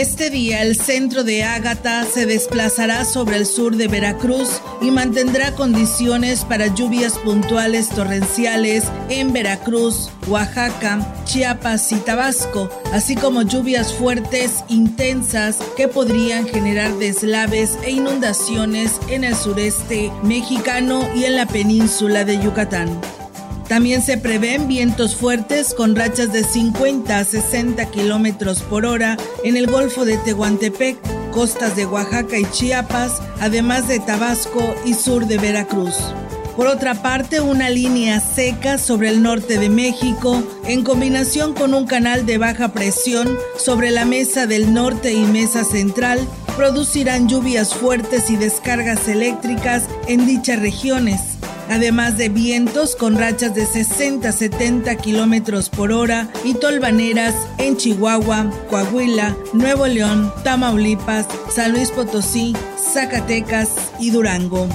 Este día el centro de Ágata se desplazará sobre el sur de Veracruz y mantendrá condiciones para lluvias puntuales torrenciales en Veracruz, Oaxaca, Chiapas y Tabasco, así como lluvias fuertes intensas que podrían generar deslaves e inundaciones en el sureste mexicano y en la península de Yucatán. También se prevén vientos fuertes con rachas de 50 a 60 kilómetros por hora en el Golfo de Tehuantepec, costas de Oaxaca y Chiapas, además de Tabasco y sur de Veracruz. Por otra parte, una línea seca sobre el norte de México, en combinación con un canal de baja presión sobre la mesa del norte y mesa central, producirán lluvias fuertes y descargas eléctricas en dichas regiones además de vientos con rachas de 60-70 kilómetros por hora y tolvaneras en Chihuahua, Coahuila, Nuevo León, Tamaulipas, San Luis Potosí, Zacatecas y Durango.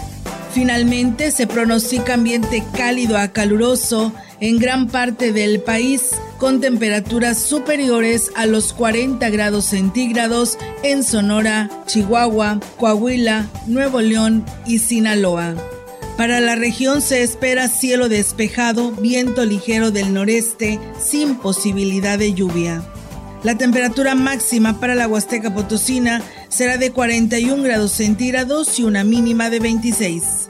Finalmente se pronostica ambiente cálido a caluroso en gran parte del país con temperaturas superiores a los 40 grados centígrados en Sonora, Chihuahua, Coahuila, Nuevo León y Sinaloa. Para la región se espera cielo despejado, viento ligero del noreste, sin posibilidad de lluvia. La temperatura máxima para la Huasteca Potosina será de 41 grados centígrados y una mínima de 26.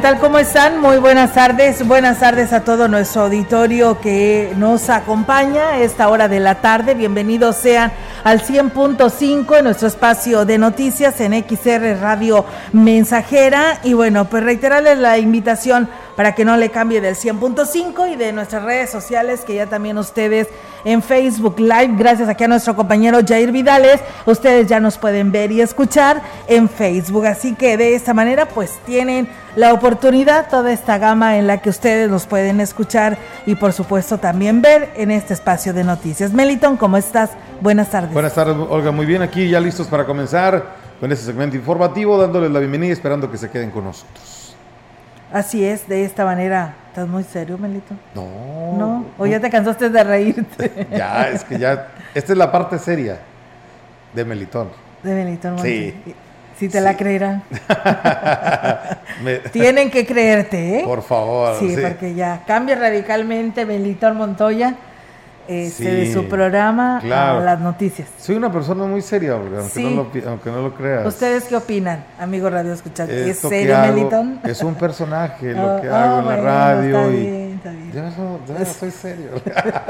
Tal? ¿Cómo están? Muy buenas tardes. Buenas tardes a todo nuestro auditorio que nos acompaña a esta hora de la tarde. Bienvenidos sean al 100.5 en nuestro espacio de noticias en XR Radio Mensajera. Y bueno, pues reiterarles la invitación para que no le cambie del 100.5 y de nuestras redes sociales que ya también ustedes en Facebook Live, gracias aquí a nuestro compañero Jair Vidales, ustedes ya nos pueden ver y escuchar en Facebook. Así que de esta manera pues tienen la oportunidad, toda esta gama en la que ustedes los pueden escuchar y por supuesto también ver en este espacio de noticias. Meliton, ¿cómo estás? Buenas tardes. Buenas tardes, Olga, muy bien aquí, ya listos para comenzar con este segmento informativo, dándoles la bienvenida y esperando que se queden con nosotros. Así es, de esta manera. ¿Estás muy serio, Melito? No. ¿No? ¿O ya te cansaste de reírte? ya, es que ya. Esta es la parte seria de Melitón. De Melitón, Sí. Si te la creerán. Tienen que creerte, ¿eh? Por favor. Sí, sí, porque ya cambia radicalmente Melitón Montoya este, de su programa a las noticias. Soy una persona muy seria, aunque, no, lo, aunque no lo creas. ¿Ustedes qué opinan, amigo Radio Escuchante? ¿Es serio, Melitón? Es un personaje lo que oh, hago en la radio. y Yo no, soy serio.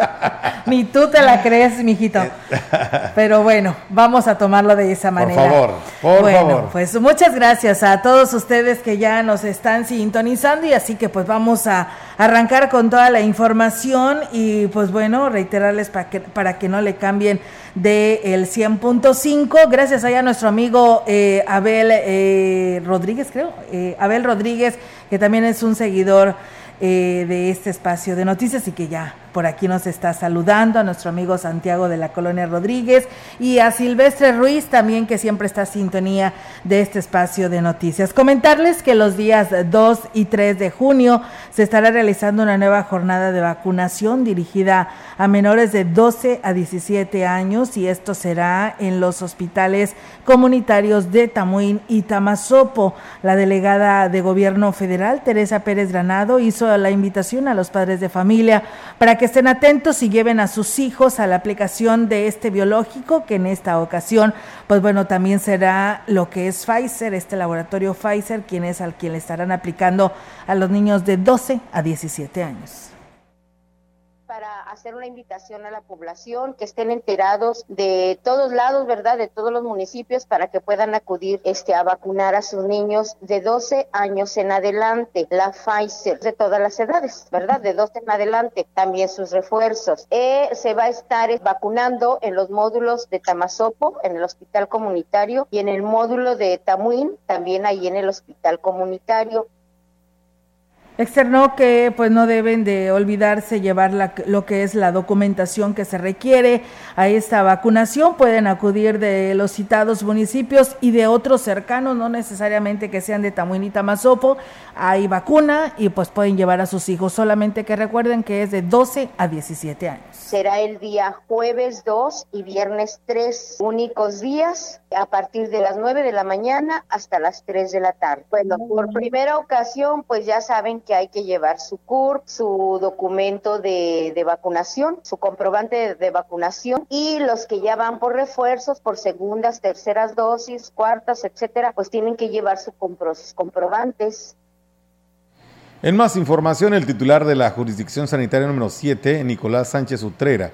Ni tú te la crees, mijito. Pero bueno, vamos a tomarlo de esa manera. Por favor, por bueno, favor. Pues muchas gracias a todos ustedes que ya nos están sintonizando y así que pues vamos a arrancar con toda la información y pues bueno, reiterarles para que, para que no le cambien del el 100.5. Gracias allá a nuestro amigo eh, Abel eh, Rodríguez, creo. Eh, Abel Rodríguez, que también es un seguidor de este espacio de noticias y que ya por aquí nos está saludando, a nuestro amigo Santiago de la Colonia Rodríguez y a Silvestre Ruiz también que siempre está a sintonía de este espacio de noticias. Comentarles que los días 2 y 3 de junio se estará realizando una nueva jornada de vacunación dirigida a menores de 12 a 17 años y esto será en los hospitales comunitarios de Tamuín y Tamazopo. La delegada de Gobierno Federal, Teresa Pérez Granado, hizo la invitación a los padres de familia para que estén atentos y lleven a sus hijos a la aplicación de este biológico, que en esta ocasión, pues bueno, también será lo que es Pfizer, este laboratorio Pfizer, quien es al quien le estarán aplicando a los niños de 12 a 17 años para hacer una invitación a la población, que estén enterados de todos lados, ¿verdad? De todos los municipios para que puedan acudir este, a vacunar a sus niños de 12 años en adelante, la Pfizer, de todas las edades, ¿verdad? De 12 en adelante, también sus refuerzos. Eh, se va a estar vacunando en los módulos de Tamazopo, en el hospital comunitario, y en el módulo de Tamuín, también ahí en el hospital comunitario. Externó que pues no deben de olvidarse llevar la, lo que es la documentación que se requiere a esta vacunación. Pueden acudir de los citados municipios y de otros cercanos, no necesariamente que sean de Tamuín y Tamazopo. Hay vacuna y pues pueden llevar a sus hijos. Solamente que recuerden que es de 12 a 17 años. Será el día jueves 2 y viernes 3, únicos días a partir de las 9 de la mañana hasta las 3 de la tarde. Bueno, por primera ocasión pues ya saben que hay que llevar su CURP, su documento de, vacunación, su comprobante de, vacunación y los que ya van por refuerzos, por segundas, terceras dosis, cuartas, etcétera, pues tienen que llevar sus comprobantes. En más información, el titular de la jurisdicción sanitaria número 7, Nicolás Sánchez Utrera,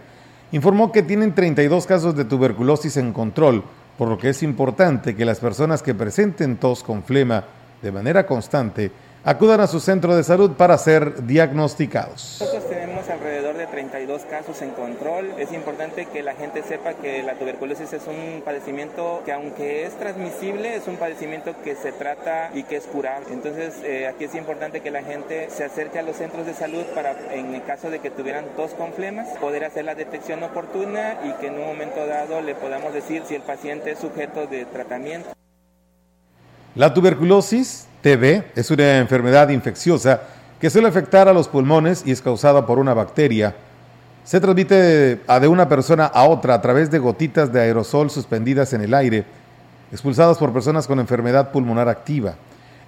informó que tienen 32 casos de tuberculosis en control, por lo que es importante que las personas que presenten tos con flema de manera constante acudan a su centro de salud para ser diagnosticados. Nosotros tenemos alrededor de 32 casos en control. Es importante que la gente sepa que la tuberculosis es un padecimiento que aunque es transmisible, es un padecimiento que se trata y que es curable. Entonces eh, aquí es importante que la gente se acerque a los centros de salud para, en el caso de que tuvieran tos con flemas, poder hacer la detección oportuna y que en un momento dado le podamos decir si el paciente es sujeto de tratamiento. La tuberculosis TB es una enfermedad infecciosa que suele afectar a los pulmones y es causada por una bacteria. Se transmite de una persona a otra a través de gotitas de aerosol suspendidas en el aire, expulsadas por personas con enfermedad pulmonar activa.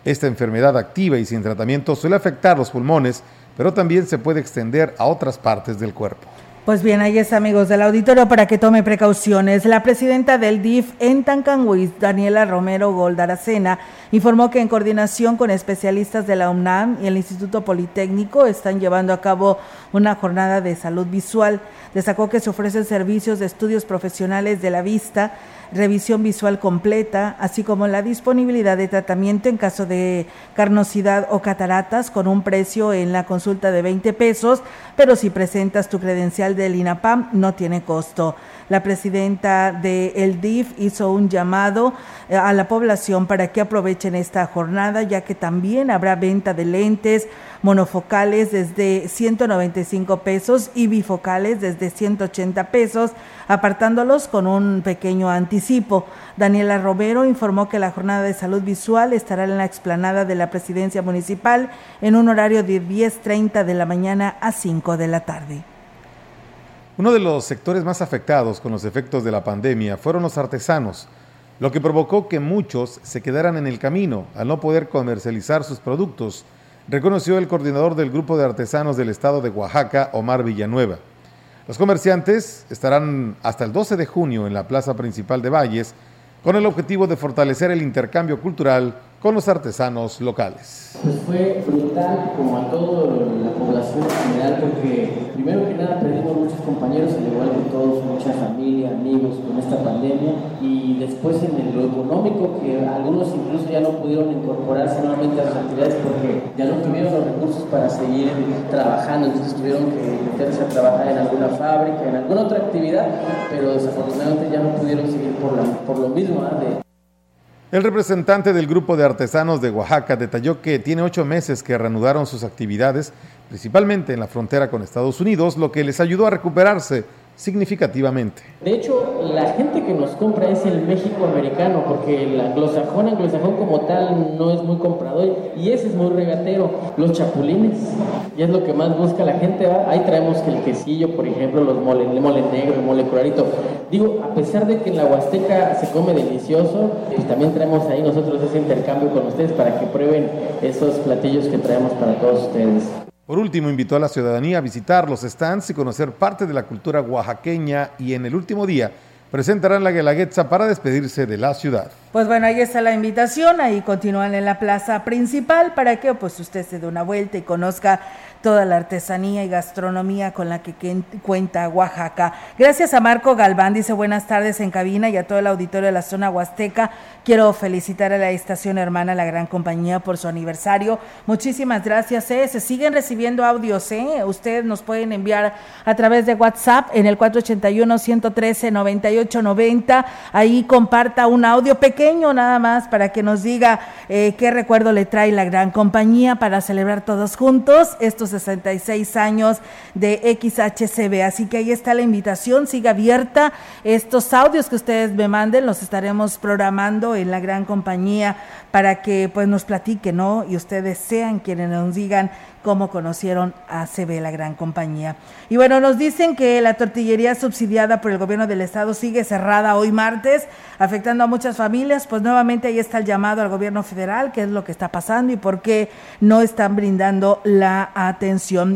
Esta enfermedad activa y sin tratamiento suele afectar los pulmones, pero también se puede extender a otras partes del cuerpo. Pues bien, ahí es amigos del auditorio para que tome precauciones. La presidenta del DIF en Tancanhuiz, Daniela Romero Goldaracena, informó que en coordinación con especialistas de la UNAM y el Instituto Politécnico están llevando a cabo una jornada de salud visual. Destacó que se ofrecen servicios de estudios profesionales de la vista, revisión visual completa, así como la disponibilidad de tratamiento en caso de carnosidad o cataratas con un precio en la consulta de 20 pesos, pero si presentas tu credencial del INAPAM no tiene costo. La presidenta de el DIF hizo un llamado eh, a la población para que aprovechen esta jornada, ya que también habrá venta de lentes monofocales desde 195 pesos y bifocales desde 180 pesos, apartándolos con un pequeño anticipo. Daniela Romero informó que la jornada de salud visual estará en la explanada de la presidencia municipal en un horario de 10.30 de la mañana a 5 de la tarde. Uno de los sectores más afectados con los efectos de la pandemia fueron los artesanos, lo que provocó que muchos se quedaran en el camino al no poder comercializar sus productos, reconoció el coordinador del Grupo de Artesanos del Estado de Oaxaca, Omar Villanueva. Los comerciantes estarán hasta el 12 de junio en la plaza principal de Valles con el objetivo de fortalecer el intercambio cultural con los artesanos locales. Pues fue brutal como a toda la población en general porque primero que nada muchos compañeros, al igual que todos, mucha familia, amigos con esta pandemia y después en lo económico que algunos incluso ya no pudieron incorporarse nuevamente a las actividades porque ya no tuvieron los recursos para seguir trabajando, entonces tuvieron que meterse a trabajar en alguna fábrica, en alguna otra actividad, pero desafortunadamente ya no pudieron seguir por, la, por lo mismo. De, el representante del grupo de artesanos de Oaxaca detalló que tiene ocho meses que reanudaron sus actividades, principalmente en la frontera con Estados Unidos, lo que les ayudó a recuperarse significativamente. De hecho, la gente que nos compra es el México americano, porque el anglosajón, anglosajón como tal no es muy comprador y ese es muy regatero. Los chapulines, y es lo que más busca la gente. Ahí traemos el quesillo, por ejemplo, los mole, el mole negro, el mole curarito. Digo, a pesar de que en la Huasteca se come delicioso, eh, también traemos ahí nosotros ese intercambio con ustedes para que prueben esos platillos que traemos para todos ustedes. Por último, invitó a la ciudadanía a visitar los stands y conocer parte de la cultura oaxaqueña y en el último día presentarán la Guelaguetza para despedirse de la ciudad. Pues bueno, ahí está la invitación, ahí continúan en la plaza principal para que pues usted se dé una vuelta y conozca toda la artesanía y gastronomía con la que cuenta Oaxaca. Gracias a Marco Galván, dice buenas tardes en cabina y a todo el auditorio de la zona huasteca. Quiero felicitar a la estación hermana La Gran Compañía por su aniversario. Muchísimas gracias. ¿eh? Se siguen recibiendo audios. ¿eh? Ustedes nos pueden enviar a través de WhatsApp en el 481-113-9890. Ahí comparta un audio pequeño nada más para que nos diga eh, qué recuerdo le trae La Gran Compañía para celebrar todos juntos estos 66 años de XHCB. Así que ahí está la invitación, siga abierta. Estos audios que ustedes me manden los estaremos programando en la gran compañía para que pues nos platiquen, ¿no? Y ustedes sean quienes nos digan cómo conocieron a CB, la gran compañía. Y bueno, nos dicen que la tortillería subsidiada por el gobierno del estado sigue cerrada hoy martes, afectando a muchas familias. Pues nuevamente ahí está el llamado al gobierno federal, qué es lo que está pasando y por qué no están brindando la atención.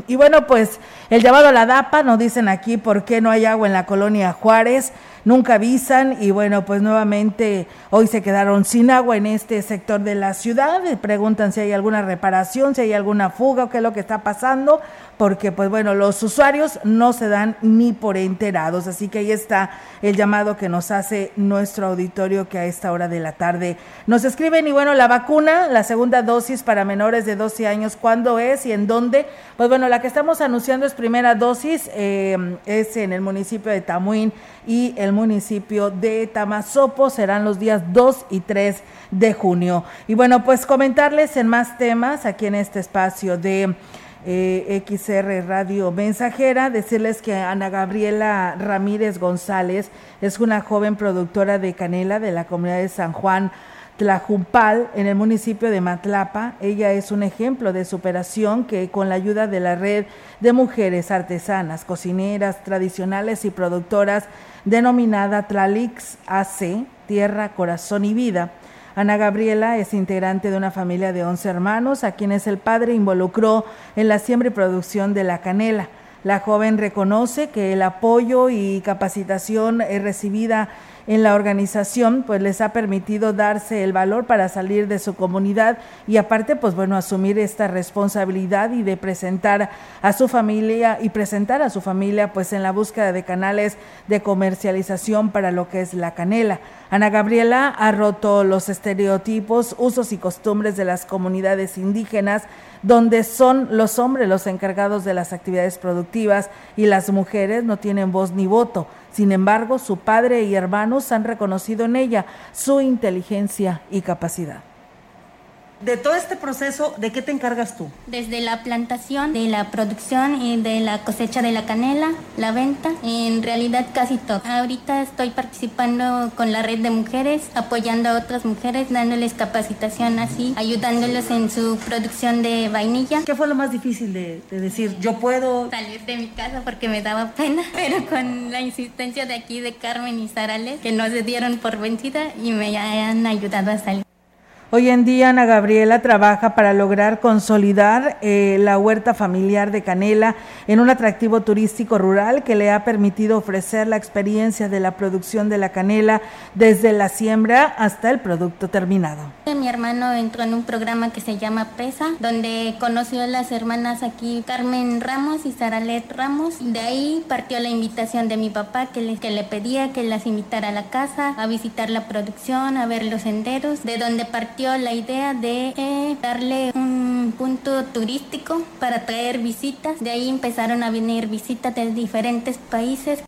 Y bueno, pues el llamado a la DAPA, nos dicen aquí por qué no hay agua en la colonia Juárez nunca avisan y bueno, pues nuevamente hoy se quedaron sin agua en este sector de la ciudad. Preguntan si hay alguna reparación, si hay alguna fuga o qué es lo que está pasando, porque pues bueno, los usuarios no se dan ni por enterados. Así que ahí está el llamado que nos hace nuestro auditorio que a esta hora de la tarde nos escriben y bueno, la vacuna, la segunda dosis para menores de 12 años, ¿cuándo es y en dónde? Pues bueno, la que estamos anunciando es primera dosis, eh, es en el municipio de Tamuín y el municipio de Tamazopo. Serán los días 2 y 3 de junio. Y bueno, pues comentarles en más temas aquí en este espacio de eh, XR Radio Mensajera, decirles que Ana Gabriela Ramírez González es una joven productora de canela de la comunidad de San Juan Tlajumpal, en el municipio de Matlapa. Ella es un ejemplo de superación que con la ayuda de la red de mujeres artesanas, cocineras tradicionales y productoras denominada Tlalix AC, Tierra, Corazón y Vida. Ana Gabriela es integrante de una familia de 11 hermanos a quienes el padre involucró en la siembra y producción de la canela. La joven reconoce que el apoyo y capacitación recibida en la organización, pues les ha permitido darse el valor para salir de su comunidad y aparte, pues bueno, asumir esta responsabilidad y de presentar a su familia y presentar a su familia pues en la búsqueda de canales de comercialización para lo que es la canela. Ana Gabriela ha roto los estereotipos, usos y costumbres de las comunidades indígenas, donde son los hombres los encargados de las actividades productivas y las mujeres no tienen voz ni voto. Sin embargo, su padre y hermanos han reconocido en ella su inteligencia y capacidad de todo este proceso, ¿de qué te encargas tú? Desde la plantación, de la producción y de la cosecha de la canela, la venta, en realidad casi todo. Ahorita estoy participando con la red de mujeres, apoyando a otras mujeres, dándoles capacitación así, ayudándoles en su producción de vainilla. ¿Qué fue lo más difícil de, decir, yo puedo salir de mi casa porque me daba pena, pero con la insistencia de aquí de Carmen y Sarales, que no se dieron por vencida y me han ayudado a salir. Hoy en día Ana Gabriela trabaja para lograr consolidar eh, la huerta familiar de Canela en un atractivo turístico rural que le ha permitido ofrecer la experiencia de la producción de la canela desde la siembra hasta el producto terminado. Mi hermano entró en un programa que se llama PESA, donde conoció a las hermanas aquí Carmen Ramos y Saralet Ramos. De ahí partió la invitación de mi papá que le, que le pedía que las invitara a la casa, a visitar la producción, a ver los senderos, de donde partió la idea de eh, darle un punto turístico para traer visitas. De ahí empezaron a venir visitas de diferentes países.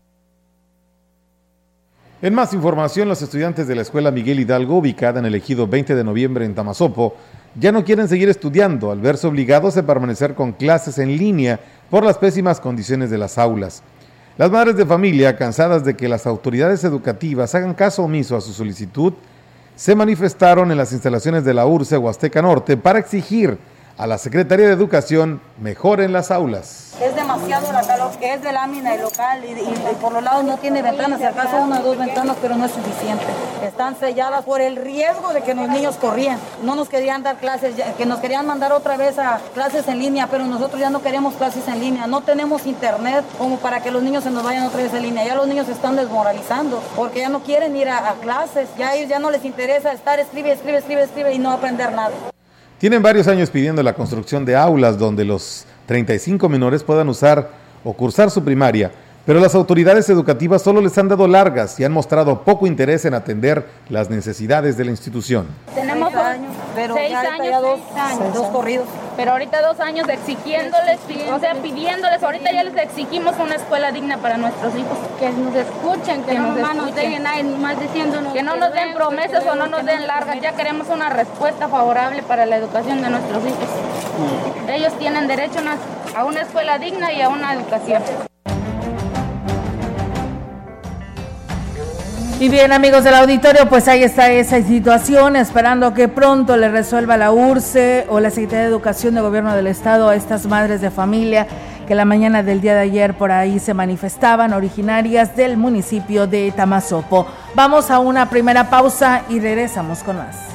En más información, los estudiantes de la Escuela Miguel Hidalgo, ubicada en el ejido 20 de noviembre en Tamazopo, ya no quieren seguir estudiando al verse obligados a permanecer con clases en línea por las pésimas condiciones de las aulas. Las madres de familia, cansadas de que las autoridades educativas hagan caso omiso a su solicitud, se manifestaron en las instalaciones de la URCE Huasteca Norte para exigir a la Secretaría de Educación mejoren las aulas. Es demasiado la calor, que es de lámina y local y, por los lados no tiene ventanas, si acaso una o dos ventanas, pero no es suficiente. Están selladas por el riesgo de que los niños corrían. No nos querían dar clases, que nos querían mandar otra vez a clases en línea, pero nosotros ya no queremos clases en línea. No tenemos internet como para que los niños se nos vayan otra vez en línea. Ya los niños se están desmoralizando porque ya no quieren ir a, a clases, ya ellos ya no les interesa estar escribe, escribe, escribe, escribe y no aprender nada. Tienen varios años pidiendo la construcción de aulas donde los 35 menores puedan usar o cursar su primaria, pero las autoridades educativas solo les han dado largas y han mostrado poco interés en atender las necesidades de la institución. Tenemos dos años, pero seis años, dos, años, dos corridos. Pero ahorita dos años exigiéndoles, o sea, pidiéndoles, ahorita ya les exigimos una escuela digna para nuestros hijos. Que nos escuchen, que, no nos den más diciéndonos. Que no nos den promesas o no nos den largas, ya queremos una respuesta favorable para la educación de nuestros hijos. Ellos tienen derecho a una escuela digna y a una educación. Y bien, amigos del auditorio, pues ahí está esa situación, esperando que pronto le resuelva la URCE o la Secretaría de Educación de Gobierno del Estado a estas madres de familia que la mañana del día de ayer por ahí se manifestaban, originarias del municipio de Tamazopo. Vamos a una primera pausa y regresamos con más.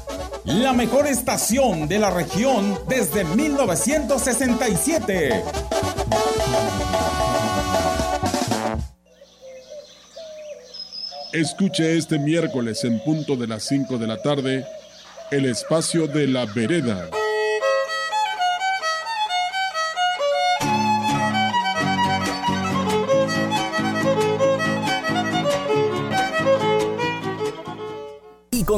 la mejor estación de la región desde 1967. Escuche este miércoles en punto de las 5 de la tarde el espacio de la vereda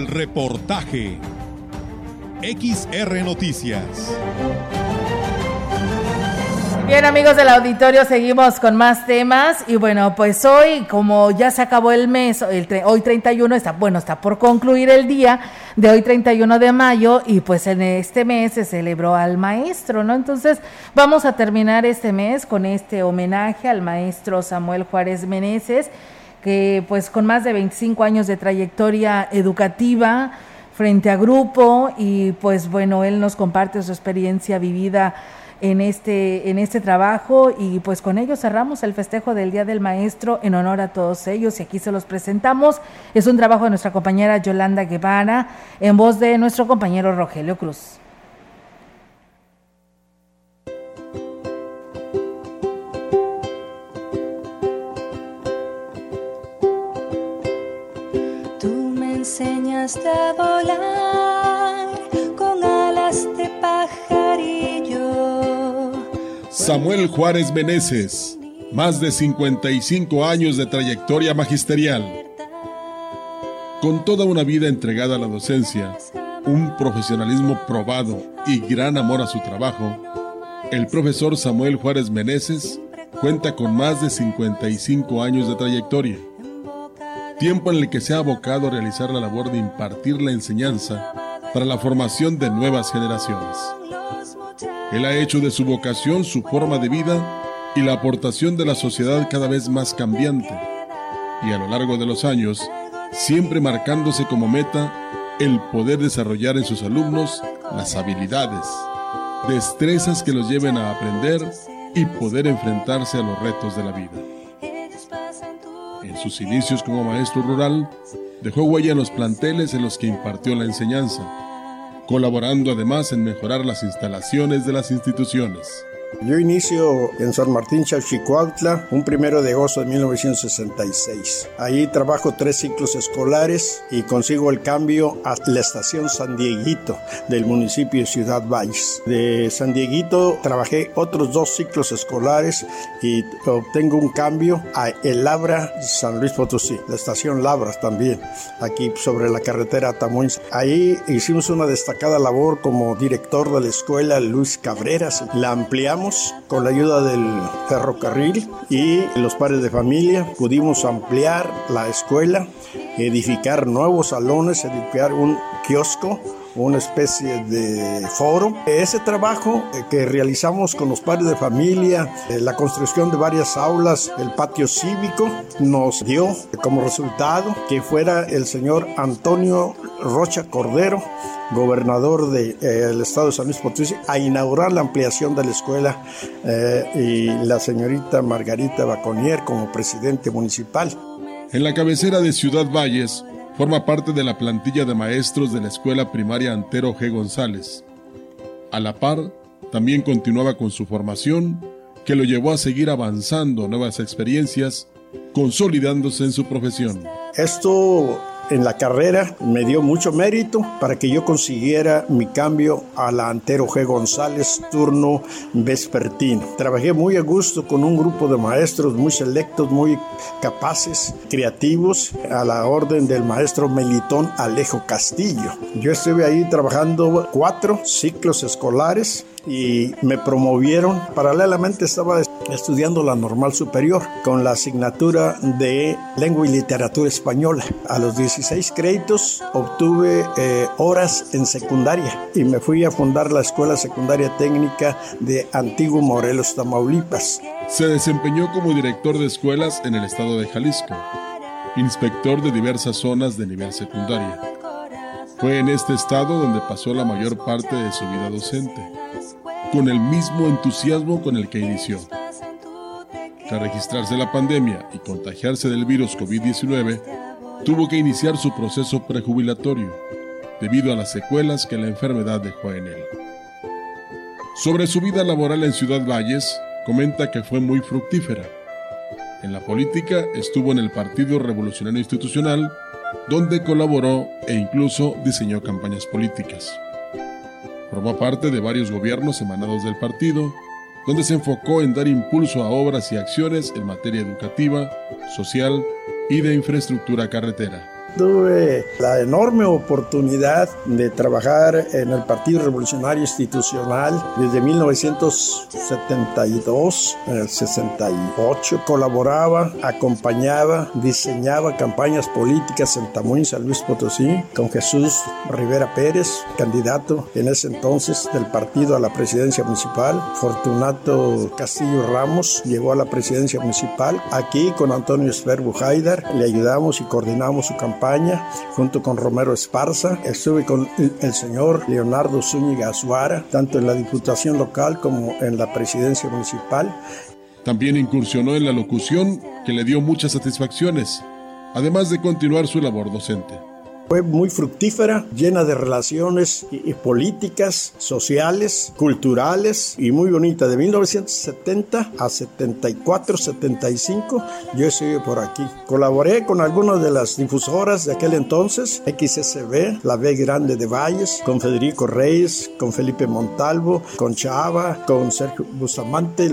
El reportaje. XR Noticias. Bien amigos del auditorio, seguimos con más temas y bueno, pues hoy como ya se acabó el mes, hoy 31 está, bueno, está por concluir el día de hoy 31 de mayo y pues en este mes se celebró al maestro, ¿no? Entonces vamos a terminar este mes con este homenaje al maestro Samuel Juárez Meneses que pues con más de 25 años de trayectoria educativa frente a grupo y pues bueno, él nos comparte su experiencia vivida en este, en este trabajo y pues con ello cerramos el festejo del Día del Maestro en honor a todos ellos y aquí se los presentamos. Es un trabajo de nuestra compañera Yolanda Guevara en voz de nuestro compañero Rogelio Cruz. Volar con alas de pajarillo. Samuel Juárez Meneses, más de 55 años de trayectoria magisterial. Con toda una vida entregada a la docencia, un profesionalismo probado y gran amor a su trabajo, el profesor Samuel Juárez Meneses cuenta con más de 55 años de trayectoria, tiempo en el que se ha abocado a realizar la labor de impartir la enseñanza para la formación de nuevas generaciones. Él ha hecho de su vocación su forma de vida y la aportación de la sociedad cada vez más cambiante, y a lo largo de los años, siempre marcándose como meta el poder desarrollar en sus alumnos las habilidades, destrezas que los lleven a aprender y poder enfrentarse a los retos de la vida. En sus inicios como maestro rural, dejó huella en los planteles en los que impartió la enseñanza, colaborando además en mejorar las instalaciones de las instituciones. Yo inicio en San Martín Chalchicuautla un primero de agosto de 1966. Ahí trabajo tres ciclos escolares y consigo el cambio a la estación San Dieguito del municipio de Ciudad Valles. De San Dieguito trabajé otros dos ciclos escolares y obtengo un cambio a El Labra San Luis Potosí, la estación Labras también, aquí sobre la carretera Tamuín. Ahí hicimos una destacada labor como director de la escuela Luis Cabreras. La ampliamos con la ayuda del ferrocarril y los padres de familia. Pudimos ampliar la escuela, edificar nuevos salones, edificar un kiosco una especie de foro. Ese trabajo que realizamos con los padres de familia, la construcción de varias aulas, el patio cívico, nos dio como resultado que fuera el señor Antonio Rocha Cordero, gobernador del de, estado de San Luis Potosí, a inaugurar la ampliación de la escuela eh, y la señorita Margarita Baconier como presidente municipal. En la cabecera de Ciudad Valles, Forma parte de la plantilla de maestros de la Escuela Primaria Antero G. González. A la par, también continuaba con su formación, que lo llevó a seguir avanzando nuevas experiencias, consolidándose en su profesión. Esto en la carrera me dio mucho mérito para que yo consiguiera mi cambio a la Antero G. González turno vespertino. Trabajé muy a gusto con un grupo de maestros muy selectos, muy capaces, creativos, a la orden del maestro Melitón Alejo Castillo. Yo estuve ahí trabajando cuatro ciclos escolares y me promovieron. Paralelamente estaba estudiando la normal superior con la asignatura de lengua y literatura española. A los 16 créditos obtuve eh, horas en secundaria y me fui a fundar la Escuela Secundaria Técnica de Antiguo Morelos, Tamaulipas. Se desempeñó como director de escuelas en el estado de Jalisco, inspector de diversas zonas de nivel secundaria. Fue en este estado donde pasó la mayor parte de su vida docente con el mismo entusiasmo con el que inició. Tras registrarse la pandemia y contagiarse del virus COVID-19, tuvo que iniciar su proceso prejubilatorio debido a las secuelas que la enfermedad dejó en él. Sobre su vida laboral en Ciudad Valles, comenta que fue muy fructífera. En la política estuvo en el Partido Revolucionario Institucional, donde colaboró e incluso diseñó campañas políticas. Formó parte de varios gobiernos emanados del partido, donde se enfocó en dar impulso a obras y acciones en materia educativa, social y de infraestructura carretera. Tuve la enorme oportunidad de trabajar en el Partido Revolucionario Institucional desde 1972, en el 68. Colaboraba, acompañaba, diseñaba campañas políticas en Tamuín, San Luis Potosí, con Jesús Rivera Pérez, candidato en ese entonces del partido a la presidencia municipal. Fortunato Castillo Ramos llegó a la presidencia municipal. Aquí con Antonio Esper Haidar le ayudamos y coordinamos su campaña junto con Romero Esparza. Estuve con el señor Leonardo Zúñiga Azuara, tanto en la Diputación local como en la Presidencia Municipal. También incursionó en la locución, que le dio muchas satisfacciones, además de continuar su labor docente. Fue muy fructífera, llena de relaciones políticas, sociales, culturales y muy bonita. De 1970 a 74, 75, yo estuve por aquí. Colaboré con algunas de las difusoras de aquel entonces, XSB, la B Grande de Valles, con Federico Reyes, con Felipe Montalvo, con Chava, con Sergio Bustamante,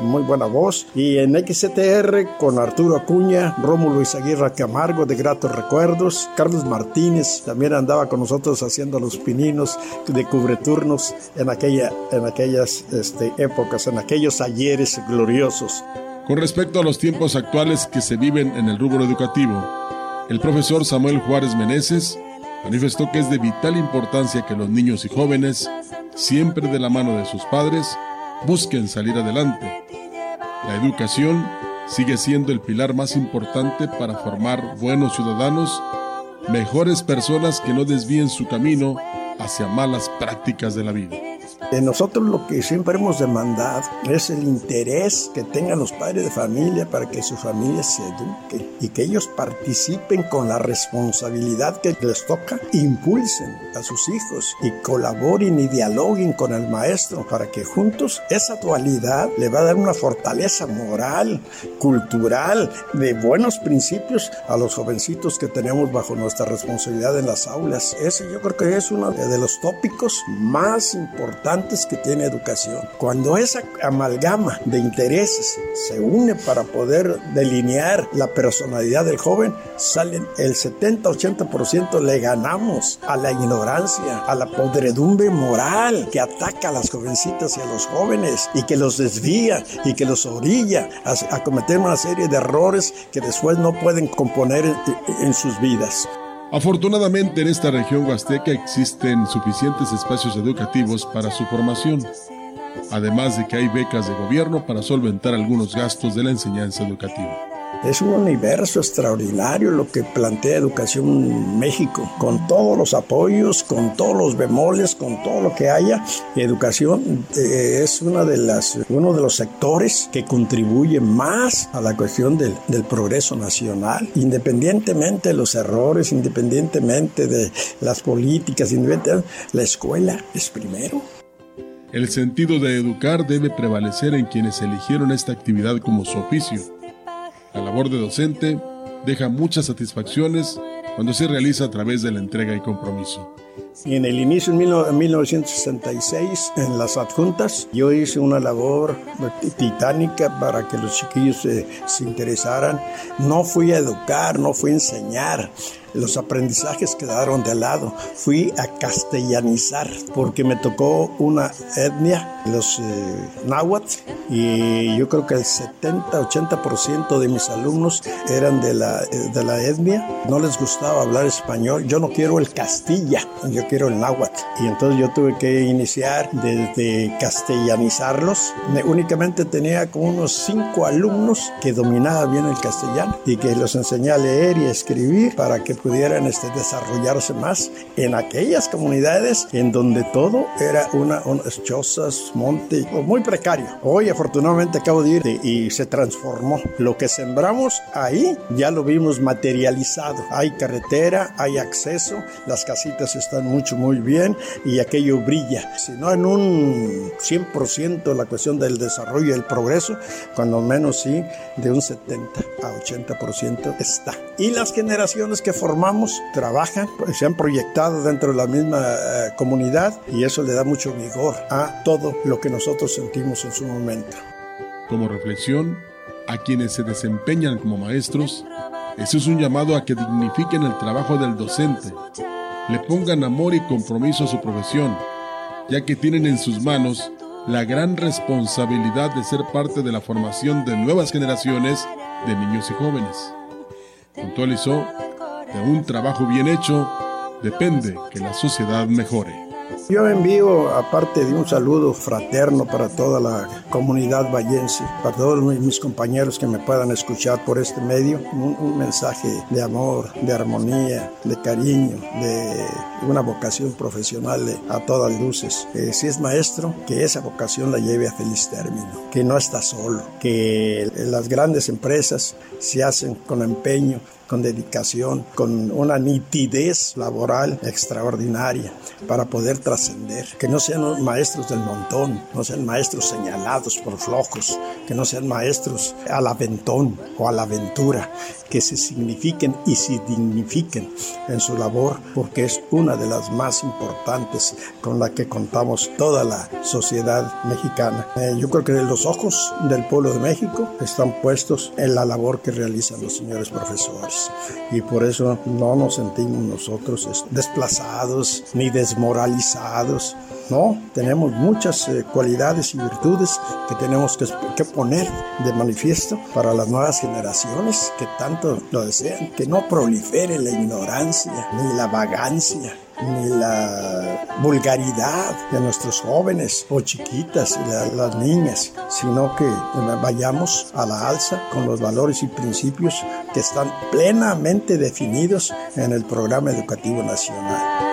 muy buena voz. Y en XTR con Arturo Acuña, Rómulo Izaguirra Camargo de Gratos Recuerdos, Carlos Martínez también andaba con nosotros haciendo los pininos de cubreturnos en, aquella, en aquellas este, épocas, en aquellos ayeres gloriosos. Con respecto a los tiempos actuales que se viven en el rubro educativo, el profesor Samuel Juárez Meneses manifestó que es de vital importancia que los niños y jóvenes, siempre de la mano de sus padres, busquen salir adelante. La educación sigue siendo el pilar más importante para formar buenos ciudadanos, mejores personas que no desvíen su camino hacia malas prácticas de la vida. De nosotros lo que siempre hemos demandado es el interés que tengan los padres de familia para que su familia se eduque y que ellos participen con la responsabilidad que les toca, impulsen a sus hijos y colaboren y dialoguen con el maestro para que juntos esa dualidad le va a dar una fortaleza moral, cultural, de buenos principios a los jovencitos que tenemos bajo nuestra responsabilidad en las aulas. Ese yo creo que es uno de los tópicos más importantes que tiene educación. Cuando esa amalgama de intereses se une para poder delinear la personalidad del joven, salen el 70-80% le ganamos a la ignorancia, a la podredumbre moral que ataca a las jovencitas y a los jóvenes y que los desvía y que los orilla a, cometer una serie de errores que después no pueden componer en sus vidas. Afortunadamente en esta región huasteca existen suficientes espacios educativos para su formación, además de que hay becas de gobierno para solventar algunos gastos de la enseñanza educativa. Es un universo extraordinario lo que plantea Educación México, con todos los apoyos, con todos los bemoles, con todo lo que haya. Educación eh, es una de las, uno de los sectores que contribuye más a la cuestión del, progreso nacional, independientemente de los errores, independientemente de las políticas, independientemente, la escuela es primero. El sentido de educar debe prevalecer en quienes eligieron esta actividad como su oficio la labor de docente deja muchas satisfacciones cuando se realiza a través de la entrega y compromiso. En el inicio, en 1966, en las adjuntas, yo hice una labor titánica para que los chiquillos se, se interesaran. No fui a educar, no fui a enseñar, los aprendizajes quedaron de lado. Fui a castellanizar porque me tocó una etnia, los eh, y yo creo que el 70-80% de mis alumnos eran de la, eh, de la etnia. No les gustaba hablar español. Yo no quiero el castilla, yo quiero el náhuatl. Y entonces yo tuve que iniciar desde castellanizarlos. únicamente tenía como unos cinco alumnos que dominaban bien el castellano y que los enseñé a leer y a escribir para que pudieran este, desarrollarse más en aquellas comunidades en donde todo era una, unas chozas, monte, muy precario. Hoy afortunadamente acabo de ir y se transformó. Lo que sembramos ahí ya lo vimos materializado. Hay carretera, hay acceso, las casitas están mucho, muy bien y aquello brilla. Si no en un 100% la cuestión del desarrollo y el progreso, cuando menos sí, de un 70 a 80% está. Y las generaciones que formamos trabajan, se han proyectado dentro de la misma eh, comunidad y eso le da mucho vigor a todo lo que nosotros sentimos en su momento. Como reflexión, a quienes se desempeñan como maestros, eso es un llamado a que dignifiquen el trabajo del docente, le pongan amor y compromiso a su profesión, ya que tienen en sus manos la gran responsabilidad de ser parte de la formación de nuevas generaciones de niños y jóvenes. Puntualizó, de un trabajo bien hecho depende que la sociedad mejore. Yo envío, aparte de un saludo fraterno para toda la comunidad vallense, para todos mis compañeros que me puedan escuchar por este medio, un, mensaje de amor, de armonía, de cariño, de una vocación profesional a todas luces. Eh, si es maestro, que esa vocación la lleve a feliz término, que no está solo, que las grandes empresas se hacen con empeño, con dedicación, con una nitidez laboral extraordinaria para poder trascender. Que no sean maestros del montón, no sean maestros señalados por flojos, que no sean maestros al aventón o a la aventura, que se signifiquen y se dignifiquen en su labor, porque es una de las más importantes con la que contamos toda la sociedad mexicana. Eh, yo creo que los ojos del pueblo de México están puestos en la labor que realizan los señores profesores y por eso no nos sentimos nosotros desplazados ni desmoralizados. No, tenemos muchas eh, cualidades y virtudes que tenemos que, poner de manifiesto para las nuevas generaciones que tanto lo desean, que no prolifere la ignorancia ni la vagancia ni la vulgaridad de nuestros jóvenes o chiquitas y las niñas, sino que vayamos a la alza con los valores y principios que están plenamente definidos en el programa educativo nacional.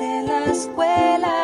En la escuela.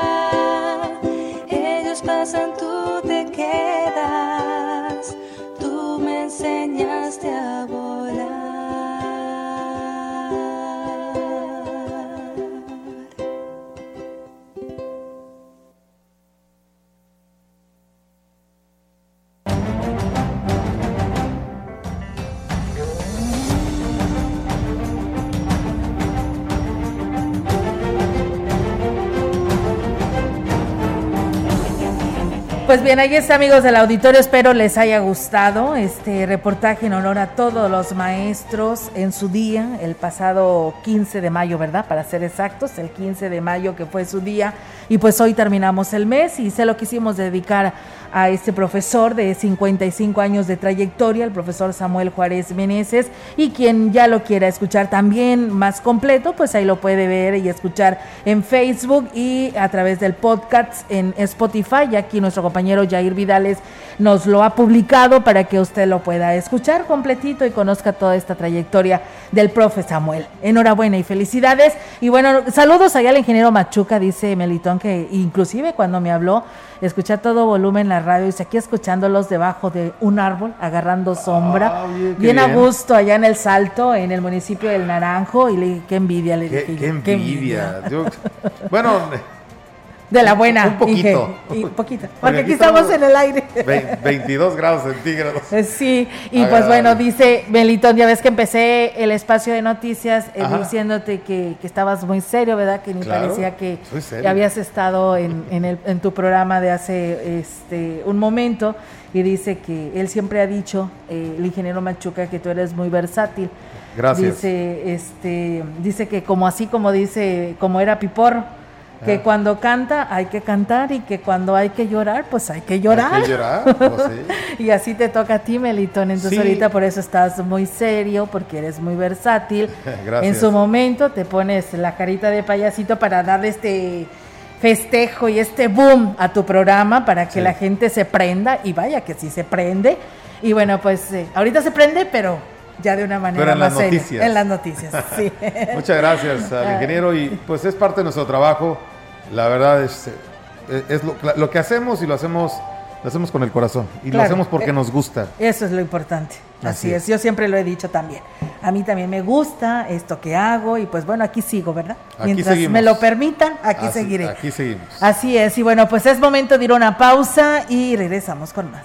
Pues bien, ahí está amigos del auditorio, espero les haya gustado este reportaje en honor a todos los maestros en su día, el pasado 15 de mayo, ¿verdad? Para ser exactos, el 15 de mayo que fue su día y pues hoy terminamos el mes y se lo quisimos dedicar a este profesor de 55 años de trayectoria, el profesor Samuel Juárez Meneses, y quien ya lo quiera escuchar también más completo, pues ahí lo puede ver y escuchar en Facebook y a través del podcast en Spotify, y aquí nuestro compañero Jair Vidales nos lo ha publicado para que usted lo pueda escuchar completito y conozca toda esta trayectoria del profe Samuel. Enhorabuena y felicidades. Y bueno, saludos allá al ingeniero Machuca, dice Melitón, que inclusive cuando me habló, escuché todo volumen la radio, y aquí escuchándolos debajo de un árbol, agarrando sombra, Ah, bien, a gusto allá en el Salto, en el municipio del Naranjo, y le dije, qué envidia, le Qué, dije. qué envidia. Yo- bueno, De la buena. Un poquito. y poquito. Porque, Porque aquí estamos, estamos- en el aire. ve- 22 grados centígrados. Eh, Sí, y pues bueno, dice Melitón, ya ves que empecé el espacio de noticias eh, diciéndote que, que estabas muy serio, ¿verdad? Que ni Claro, parecía que habías estado en, en, el, en tu programa de hace este un momento y dice que él siempre ha dicho, eh, el ingeniero Machuca, que tú eres muy versátil. Gracias. Dice, este, dice que como así como dice, como era Piporro, que Ah. cuando canta hay que cantar y que cuando hay que llorar, pues hay que llorar. Hay que llorar, pues sí. Y así te toca a ti, Melitón. Entonces Sí. ahorita por eso estás muy serio, porque eres muy versátil. Gracias. En su momento te pones la carita de payasito para darle este festejo y este boom a tu programa para que Sí. la gente se prenda y vaya que sí se prende. Y bueno, pues eh, ahorita se prende, pero ya de una manera Pero en más las seria. noticias. En las noticias, sí. Muchas gracias al ingeniero y pues es parte de nuestro trabajo. La verdad es, eh, es lo, lo que hacemos y lo hacemos, lo hacemos con el corazón y lo hacemos porque Eh, nos gusta. Eso es lo importante. Así, Así es. es. yo siempre lo he dicho también. A mí también me gusta esto que hago y pues bueno, aquí sigo, ¿verdad? Aquí Mientras seguimos. me lo permitan, aquí Así- seguiré. Aquí seguimos. Así es, y bueno, pues es momento de ir a una pausa y regresamos con más.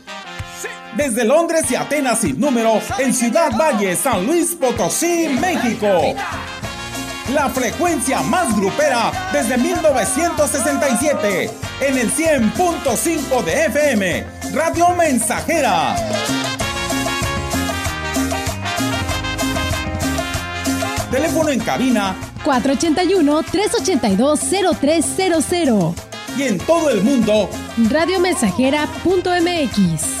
Desde Londres y Atenas sin número, en Ciudad Valle, San Luis Potosí, México. La frecuencia más grupera desde 1967, en el 100.5 de FM, Radio Mensajera. Teléfono en cabina 481-382-0300. Y en todo el mundo, radiomensajera.mx.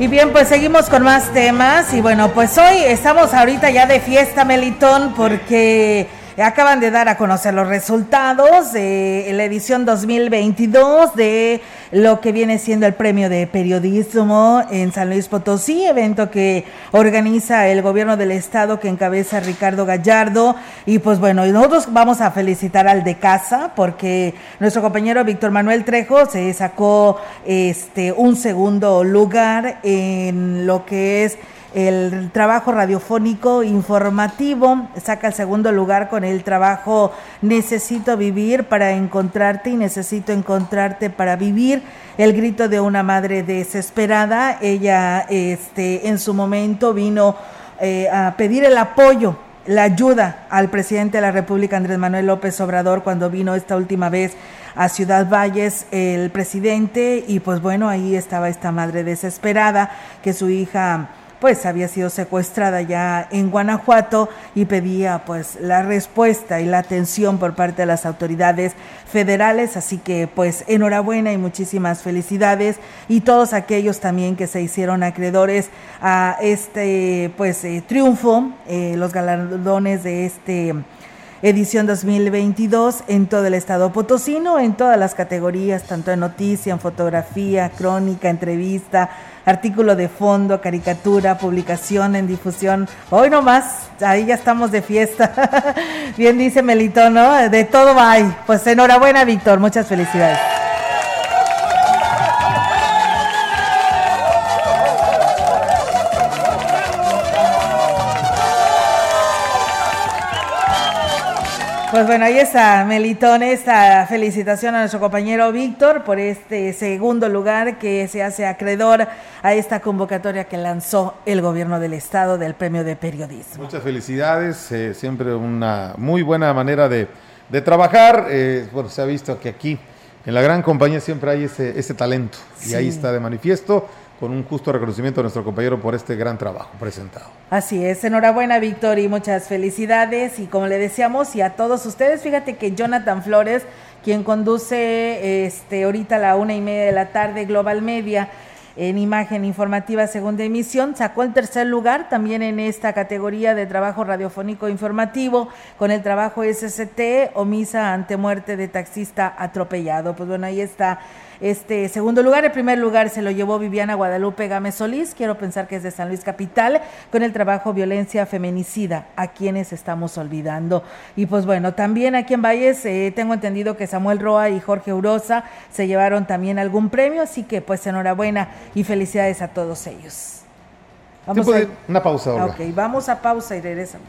Y bien, pues seguimos con más temas. Y bueno, pues hoy estamos ahorita ya de fiesta, Melitón, porque acaban de dar a conocer los resultados de la edición 2022 de lo que viene siendo el premio de periodismo en San Luis Potosí, evento que organiza el gobierno del estado que encabeza Ricardo Gallardo. Y pues bueno, nosotros vamos a felicitar al de casa porque nuestro compañero Víctor Manuel Trejo se sacó este un segundo lugar en lo que es el trabajo radiofónico informativo, saca el segundo lugar con el trabajo Necesito vivir para encontrarte y necesito encontrarte para vivir, el grito de una madre desesperada. Ella este, en su momento vino eh, a pedir el apoyo la ayuda al presidente de la República, Andrés Manuel López Obrador, cuando vino esta última vez a Ciudad Valles el presidente y pues bueno, ahí estaba esta madre desesperada que su hija pues había sido secuestrada ya en Guanajuato y pedía pues la respuesta y la atención por parte de las autoridades federales, así que pues enhorabuena y muchísimas felicidades. Y todos aquellos también que se hicieron acreedores a este pues eh, triunfo, eh, los galardones de este edición 2022 en todo el estado potosino, en todas las categorías, tanto en noticia, en fotografía, crónica, entrevista, artículo de fondo, caricatura, publicación en difusión. Hoy nomás, ahí ya estamos de fiesta. Bien dice Melito, ¿no? De todo hay. Pues enhorabuena, Víctor. Muchas felicidades. Pues bueno, ahí está, Melitón, esta felicitación a nuestro compañero Víctor por este segundo lugar que se hace acreedor a esta convocatoria que lanzó el gobierno del estado del premio de periodismo. Muchas felicidades, eh, siempre una muy buena manera de, trabajar. Eh, bueno, se ha visto que aquí en la gran compañía siempre hay ese, ese talento y ahí está de manifiesto con un justo reconocimiento a nuestro compañero por este gran trabajo presentado. Así es, enhorabuena Víctor y muchas felicidades y como le decíamos y a todos ustedes, fíjate que Jonathan Flores, quien conduce este ahorita a la una y media de la tarde Global Media, en imagen informativa segunda emisión, sacó el tercer lugar también en esta categoría de trabajo radiofónico informativo con el trabajo SST, omisa ante muerte de taxista atropellado. Pues bueno, ahí está este segundo lugar. El primer lugar se lo llevó Viviana Guadalupe Gámez Solís, quiero pensar que es de San Luis Capital, con el trabajo Violencia Feminicida, a quienes estamos olvidando. Y pues bueno, también aquí en Valles eh, tengo entendido que Samuel Roa y Jorge Urosa se llevaron también algún premio, así que pues enhorabuena y felicidades a todos ellos. Vamos a una pausa ahora. Ok, vamos a pausa y regresamos.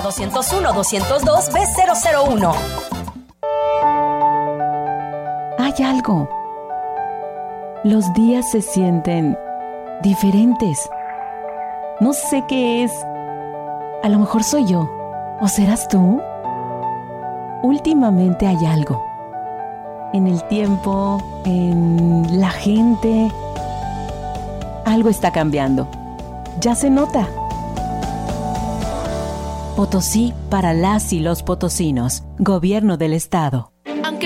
201 202 B001. Hay algo. Los días se sienten diferentes. No sé qué es. A lo mejor soy yo. ¿O serás tú? Últimamente hay algo. En el tiempo, en la gente. Algo está cambiando. Ya se nota. Potosí para las y los potosinos. Gobierno del Estado.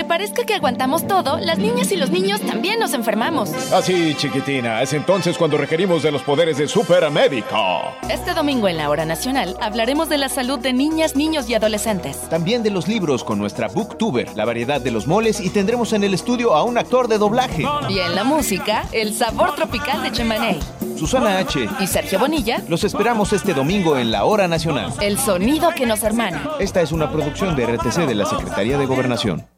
Parezca que aguantamos todo, las niñas y los niños también nos enfermamos. Así, chiquitina, es entonces cuando requerimos de los poderes de Supermédica. Este domingo en la Hora Nacional hablaremos de la salud de niñas, niños y adolescentes. También de los libros con nuestra booktuber, la variedad de los moles y tendremos en el estudio a un actor de doblaje. Y en la música, el sabor tropical de Chemané. Susana H. y Sergio Bonilla. Los esperamos este domingo en la Hora Nacional. El sonido que nos hermana. Esta es una producción de RTC de la Secretaría de Gobernación.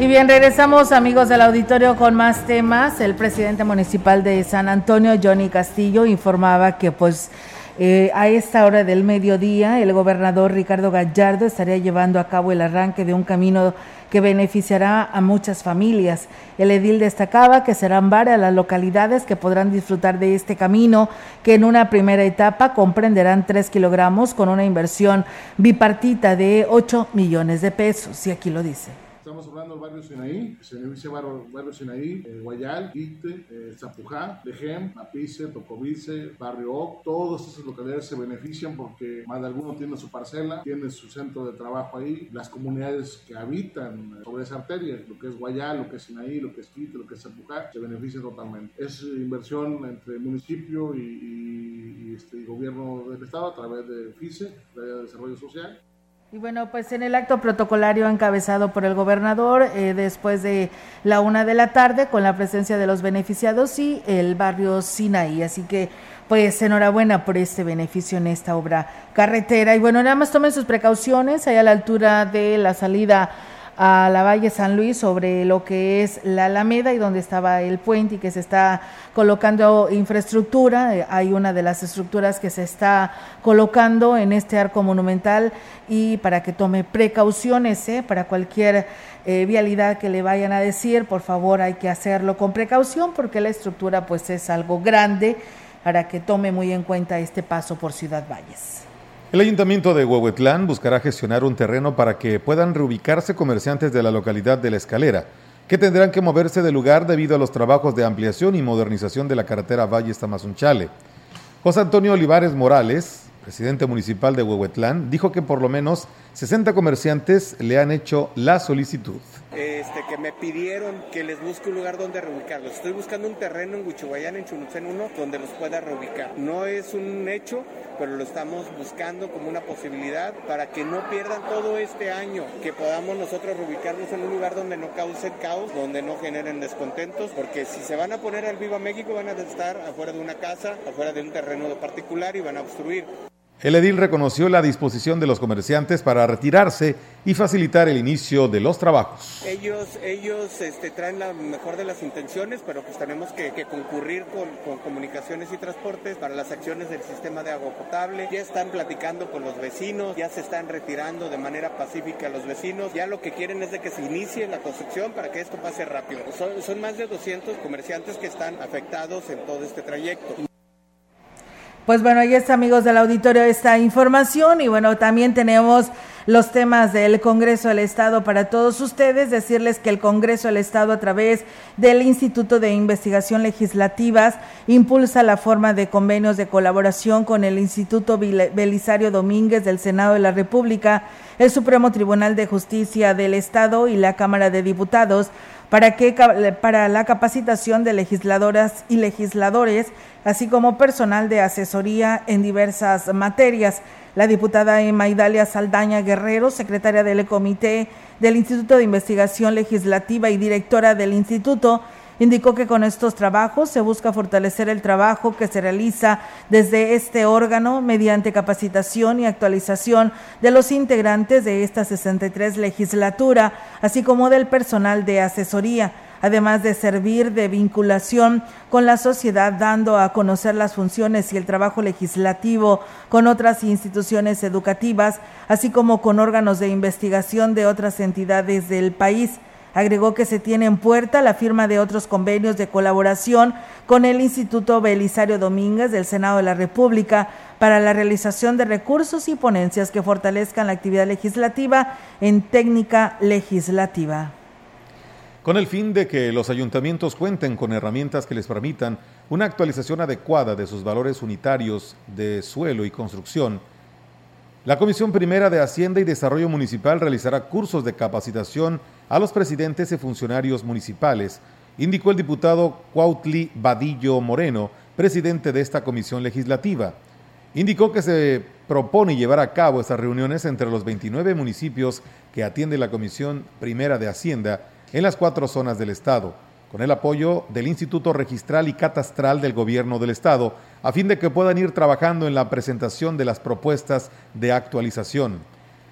Y bien, regresamos amigos del auditorio con más temas. El presidente municipal de San Antonio, Johnny Castillo, informaba que pues eh, a esta hora del mediodía el gobernador Ricardo Gallardo estaría llevando a cabo el arranque de un camino que beneficiará a muchas familias. El edil destacaba que serán varias las localidades que podrán disfrutar de este camino, que en una primera etapa comprenderán tres kilogramos con una inversión bipartita de 8 millones de pesos. Y aquí lo dice. Estamos hablando del barrio Sinaí, se beneficia barrio, barrio Sinaí, eh, Guayal, Ite, eh, Zapujá, Lejem, Mapice, Tocovice, Barrio Oc, todas esas localidades se benefician porque más de alguno tiene su parcela, tiene su centro de trabajo ahí, las comunidades que habitan sobre esa arteria, lo que es Guayal, lo que es Sinaí, lo que es Ite, lo que es Zapujá, se benefician totalmente. Es inversión entre municipio y, y, y este, gobierno del estado a través de FICE, de Desarrollo Social. Y bueno, pues en el acto protocolario encabezado por el gobernador, eh, después de la una de la tarde, con la presencia de los beneficiados y el barrio Sinaí. Así que, pues enhorabuena por este beneficio en esta obra carretera. Y bueno, nada más tomen sus precauciones, ahí a la altura de la salida a la Valle San Luis sobre lo que es la Alameda y donde estaba el puente y que se está colocando infraestructura. Eh, Hay una de las estructuras que se está colocando en este arco monumental y para que tome precauciones ¿eh? para cualquier eh, vialidad que le vayan a decir, por favor hay que hacerlo con precaución porque la estructura pues es algo grande para que tome muy en cuenta este paso por Ciudad Valles. El ayuntamiento de Huehuetlán buscará gestionar un terreno para que puedan reubicarse comerciantes de la localidad de La Escalera, que tendrán que moverse del lugar debido a los trabajos de ampliación y modernización de la carretera Valles-Tamazunchale. José Antonio Olivares Morales, presidente municipal de Huehuetlán, dijo que por lo menos 60 comerciantes le han hecho la solicitud. Este, que me pidieron que les busque un lugar donde reubicarlos. Estoy buscando un terreno en Huichuayán, en Chunucén 1, donde los pueda reubicar. No es un hecho, pero lo estamos buscando como una posibilidad para que no pierdan todo este año, que podamos nosotros reubicarlos en un lugar donde no causen caos, donde no generen descontentos, porque si se van a poner al Viva México van a estar afuera de una casa, afuera de un terreno particular y van a obstruir. El edil reconoció la disposición de los comerciantes para retirarse y facilitar el inicio de los trabajos. Ellos, ellos este, traen la mejor de las intenciones, pero pues tenemos que, concurrir con, comunicaciones y transportes para las acciones del sistema de agua potable. Ya están platicando con los vecinos, ya se están retirando de manera pacífica los vecinos. Ya lo que quieren es de que se inicie la construcción para que esto pase rápido. Son, son más de 200 comerciantes que están afectados en todo este trayecto. Pues bueno, ahí está, amigos del auditorio, esta información. Y bueno, también tenemos los temas del Congreso del Estado para todos ustedes. Decirles que el Congreso del Estado, a través del Instituto de Investigación Legislativas, impulsa la forma de convenios de colaboración con el Instituto Belisario Domínguez del Senado de la República, el Supremo Tribunal de Justicia del Estado y la Cámara de Diputados para, que, para la capacitación de legisladoras y legisladores, así como personal de asesoría en diversas materias. La diputada Emma Idalia Saldaña Guerrero, secretaria del Comité del Instituto de Investigación Legislativa y directora del Instituto, Indicó que con estos trabajos se busca fortalecer el trabajo que se realiza desde este órgano mediante capacitación y actualización de los integrantes de esta 63 legislatura, así como del personal de asesoría. además de servir de vinculación con la sociedad, dando a conocer las funciones y el trabajo legislativo con otras instituciones educativas, así como con órganos de investigación de otras entidades del país. Agregó que se tiene en puerta la firma de otros convenios de colaboración con el Instituto Belisario Domínguez del Senado de la República para la realización de recursos y ponencias que fortalezcan la actividad legislativa en técnica legislativa. Con el fin de que los ayuntamientos cuenten con herramientas que les permitan una actualización adecuada de sus valores unitarios de suelo y construcción, la Comisión Primera de Hacienda y Desarrollo Municipal realizará cursos de capacitación a los presidentes y funcionarios municipales, indicó el diputado Cuautli Vadillo Moreno, presidente de esta comisión legislativa. Indicó que se propone llevar a cabo estas reuniones entre los 29 municipios que atiende la Comisión Primera de Hacienda en las cuatro zonas del Estado, con el apoyo del Instituto Registral y Catastral del Gobierno del Estado, a fin de que puedan ir trabajando en la presentación de las propuestas de actualización.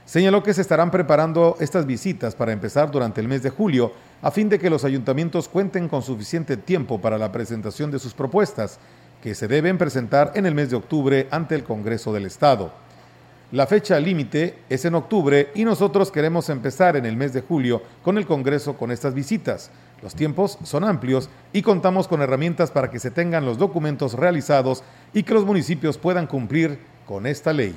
Señaló que se estarán preparando estas visitas para empezar durante el mes de julio, a fin de que los ayuntamientos cuenten con suficiente tiempo para la presentación de sus propuestas, que se deben presentar en el mes de octubre ante el Congreso del Estado. La fecha límite es en octubre y nosotros queremos empezar en el mes de julio con el Congreso con estas visitas. Los tiempos son amplios y contamos con herramientas para que se tengan los documentos realizados y que los municipios puedan cumplir con esta ley.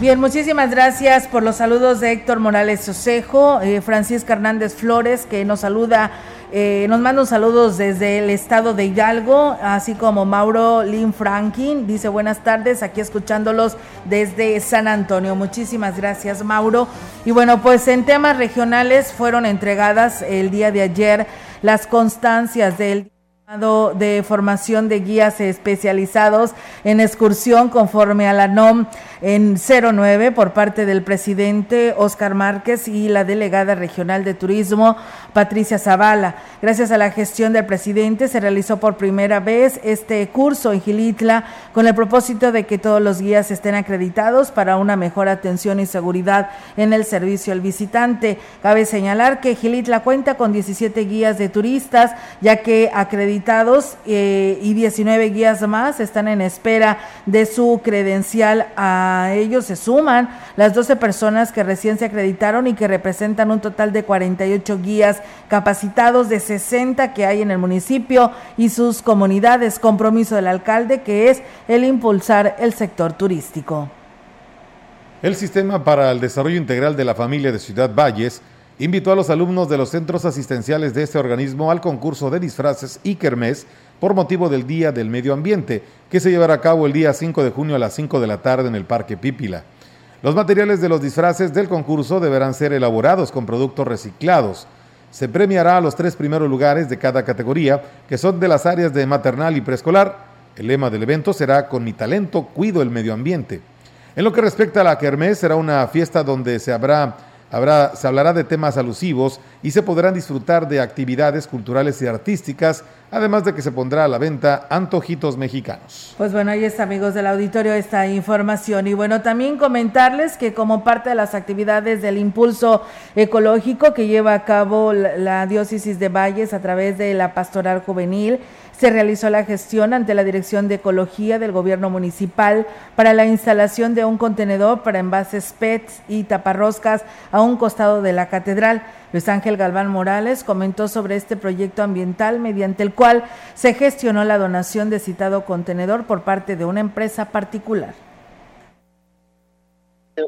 Bien, muchísimas gracias por los saludos de Héctor Morales Osejo, eh, Francisca Hernández Flores, que nos saluda, eh, nos manda un saludos desde el estado de Hidalgo, así como Mauro Lynn Franklin, dice buenas tardes, aquí escuchándolos desde San Antonio. Muchísimas gracias, Mauro. Y bueno, pues en temas regionales fueron entregadas el día de ayer las constancias del de formación de guías especializados en excursión conforme a la NOM en 09 por parte del presidente Oscar Márquez y la delegada regional de turismo Patricia Zavala. Gracias a la gestión del presidente se realizó por primera vez este curso en Gilitla con el propósito de que todos los guías estén acreditados para una mejor atención y seguridad en el servicio al visitante. Cabe señalar que Gilitla cuenta con 17 guías de turistas ya que acreditados eh, y 19 guías más están en espera de su credencial. A ellos se suman las 12 personas que recién se acreditaron y que representan un total de 48 guías capacitados de 60 que hay en el municipio y sus comunidades. Compromiso del alcalde que es el impulsar el sector turístico. El Sistema para el Desarrollo Integral de la Familia de Ciudad Valles invitó a los alumnos de los centros asistenciales de este organismo al concurso de disfraces y kermés por motivo del Día del Medio Ambiente, que se llevará a cabo el día 5 de junio a las 5 de la tarde en el Parque Pípila. Los materiales de los disfraces del concurso deberán ser elaborados con productos reciclados. Se premiará a los tres primeros lugares de cada categoría, que son de las áreas de maternal y preescolar. El lema del evento será Con mi talento cuido el medio ambiente. En lo que respecta a la Kermés, será una fiesta donde se habrá Habrá, se hablará de temas alusivos y se podrán disfrutar de actividades culturales y artísticas, además de que se pondrá a la venta antojitos mexicanos. Pues bueno, ahí está, amigos del auditorio, esta información. Y bueno, también comentarles que como parte de las actividades del impulso ecológico que lleva a cabo la diócesis de Valles a través de la pastoral juvenil, se realizó la gestión ante la Dirección de Ecología del Gobierno Municipal para la instalación de un contenedor para envases PETs y taparroscas a un costado de la catedral. Luis Ángel Galván Morales comentó sobre este proyecto ambiental mediante el cual se gestionó la donación de citado contenedor por parte de una empresa particular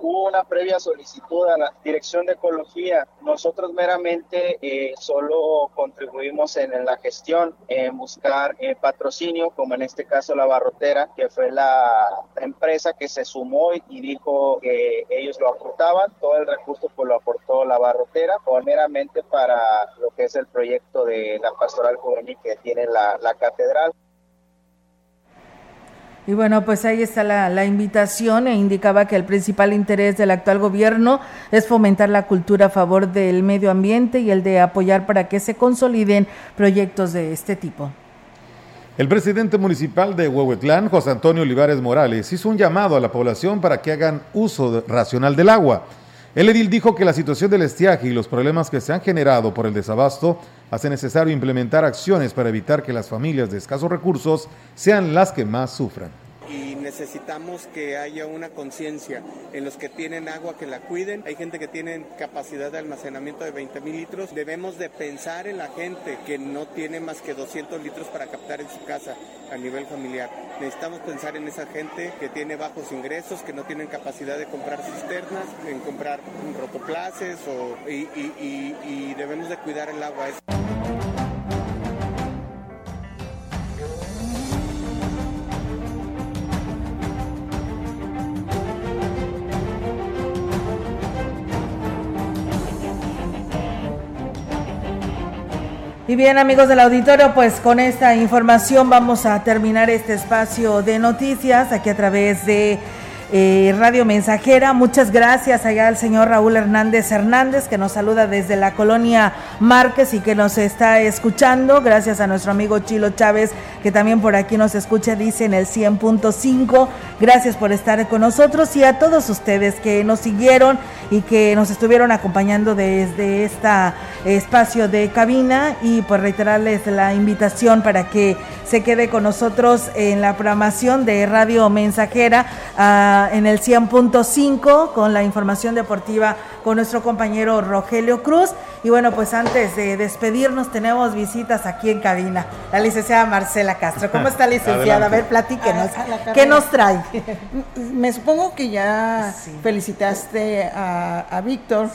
hubo una previa solicitud a la Dirección de Ecología. Nosotros meramente eh, solo contribuimos en, la gestión, en buscar eh, patrocinio, como en este caso la Barrotera, que fue la, empresa que se sumó y, dijo que ellos lo aportaban. Todo el recurso pues lo aportó la Barrotera, meramente para lo que es el proyecto de la pastoral juvenil que tiene la catedral. Y bueno, pues ahí está la, invitación e indicaba que el principal interés del actual gobierno es fomentar la cultura a favor del medio ambiente y el de apoyar para que se consoliden proyectos de este tipo. El presidente municipal de Huehuetlán, José Antonio Olivares Morales, hizo un llamado a la población para que hagan uso racional del agua. El edil dijo que la situación del estiaje y los problemas que se han generado por el desabasto hace necesario implementar acciones para evitar que las familias de escasos recursos sean las que más sufran y necesitamos que haya una conciencia en los que tienen agua que la cuiden. Hay gente que tiene capacidad de almacenamiento de 20 mil litros. Debemos de pensar en la gente que no tiene más que 200 litros para captar en su casa a nivel familiar. Necesitamos pensar en esa gente que tiene bajos ingresos, que no tienen capacidad de comprar cisternas, en comprar rotoplaces o, y, y, debemos de cuidar el agua. Y bien amigos del auditorio, pues con esta información vamos a terminar este espacio de noticias aquí a través de eh, Radio Mensajera. Muchas gracias allá al señor Raúl Hernández Hernández que nos saluda desde la colonia Márquez y que nos está escuchando. Gracias a nuestro amigo Chilo Chávez que también por aquí nos escucha, dice en el 100.5. Gracias por estar con nosotros y a todos ustedes que nos siguieron y que nos estuvieron acompañando desde este espacio de cabina y pues reiterarles la invitación para que se quede con nosotros en la programación de Radio Mensajera. a en el 100.5 con la información deportiva con nuestro compañero Rogelio Cruz. Y bueno, pues antes de despedirnos tenemos visitas aquí en cabina. La licenciada Marcela Castro. ¿Cómo está licenciada? A ver, platíquenos. ¿Qué nos trae? Me supongo que ya felicitaste a, Víctor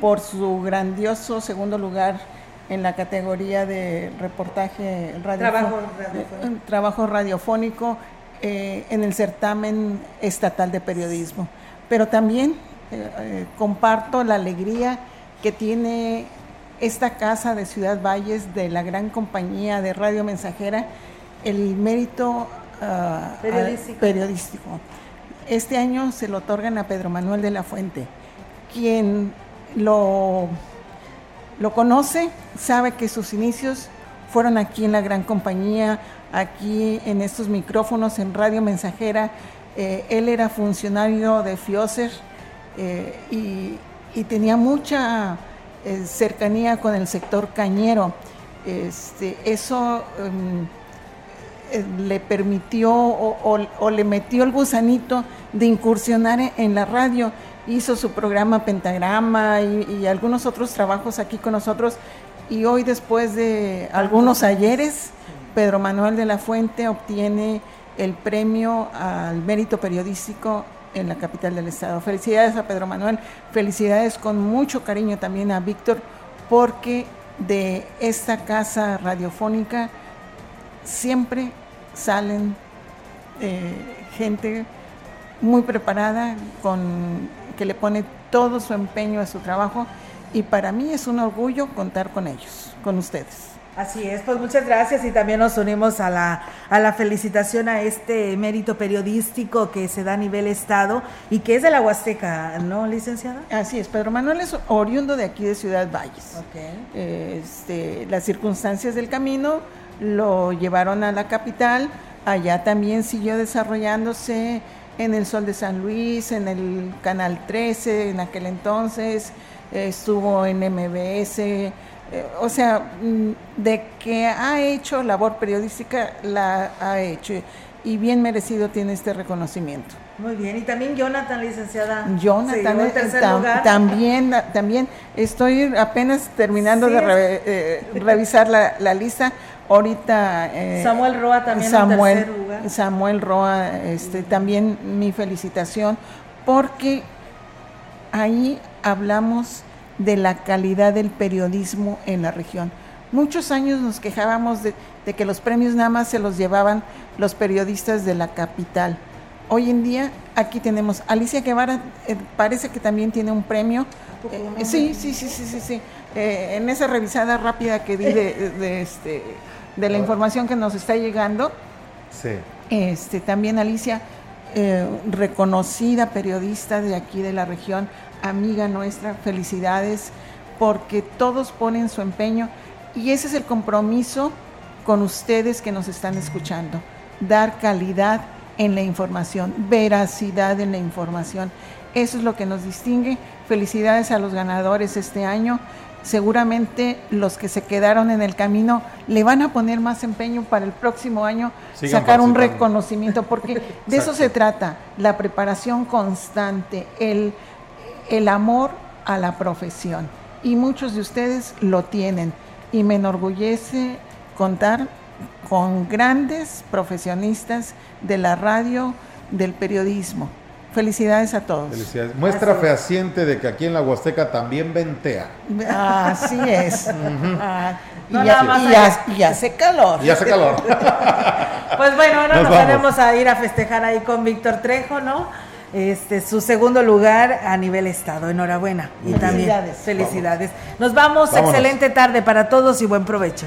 por su grandioso segundo lugar en la categoría de reportaje radiofónico. Trabajo Trabajo radiofónico eh, en el certamen estatal de periodismo. Pero también eh, eh, comparto la alegría que tiene esta casa de Ciudad Valles, de la gran compañía de Radio Mensajera, el mérito ah, periodístico. Este año se lo otorgan a Pedro Manuel de la Fuente, quien lo, lo conoce, sabe que sus inicios fueron aquí en la gran compañía, aquí en estos micrófonos en Radio Mensajera. Eh, él era funcionario de FIOSER eh, y, tenía mucha eh, cercanía con el sector cañero. Este, eso em, le permitió o, le metió el gusanito de incursionar en, la radio. Hizo su programa Pentagrama y algunos otros trabajos aquí con nosotros y hoy después de algunos ayeres Pedro Manuel de la Fuente obtiene el premio al mérito periodístico en la capital del estado. Felicidades a Pedro Manuel, felicidades con mucho cariño también a Víctor, porque de esta casa radiofónica siempre salen eh, gente muy preparada, con, que le pone todo su empeño a su trabajo y para mí es un orgullo contar con ellos, con ustedes. Así es, pues muchas gracias y también nos unimos a la, a la felicitación a este mérito periodístico que se da a nivel Estado y que es de la Huasteca, ¿no, licenciada? Así es, Pedro Manuel es oriundo de aquí de Ciudad Valles. Okay. Este, las circunstancias del camino lo llevaron a la capital, allá también siguió desarrollándose en el Sol de San Luis, en el Canal 13 en aquel entonces, estuvo en MBS o sea, mm, de que ha hecho labor periodística, la ha hecho y bien merecido tiene este reconocimiento. Muy bien, y también Jonathan, licenciada. Jonathan, eh, también, también estoy apenas terminando de eh, revisar la, lista. Ahorita Samuel Roa también Samuel, en tercer lugar. Samuel Roa, este, también mi felicitación, porque ahí hablamos de la calidad del periodismo en la región. Muchos años nos quejábamos de, que los premios nada más se los llevaban los periodistas de la capital. Hoy en día aquí tenemos Alicia Guevara, eh, parece que también tiene un premio. Eh, sí, sí, sí, sí, sí, sí. Eh, en esa revisada rápida que di de, este, de la información que nos está llegando, sí. este, también Alicia, reconocida periodista de aquí de la región, amiga nuestra, felicidades, porque todos ponen su empeño y ese es el compromiso con ustedes que nos están escuchando, dar calidad en la información, veracidad en la información. Eso es lo que nos distingue Felicidades a los ganadores este año. Seguramente los que se quedaron en el camino le van a poner más empeño para el próximo año Sigan sacar un reconocimiento, porque de eso se trata, la preparación constante, el, el amor a la profesión. Y muchos de ustedes lo tienen. Y me enorgullece contar con grandes profesionistas de la radio, del periodismo. Felicidades a todos. Felicidades. Muestra fehaciente de que aquí en la Huasteca también ventea. Así es. Ah, No y, más hace calor. Y hace calor. Pues bueno, ahora Nos nos, vamos. tenemos a ir a festejar ahí con Víctor Trejo, ¿no? Este, su segundo lugar a nivel estado. Enhorabuena. Y también Felicidades. felicidades. Nos vamos. Vámonos. Excelente tarde para todos y buen provecho.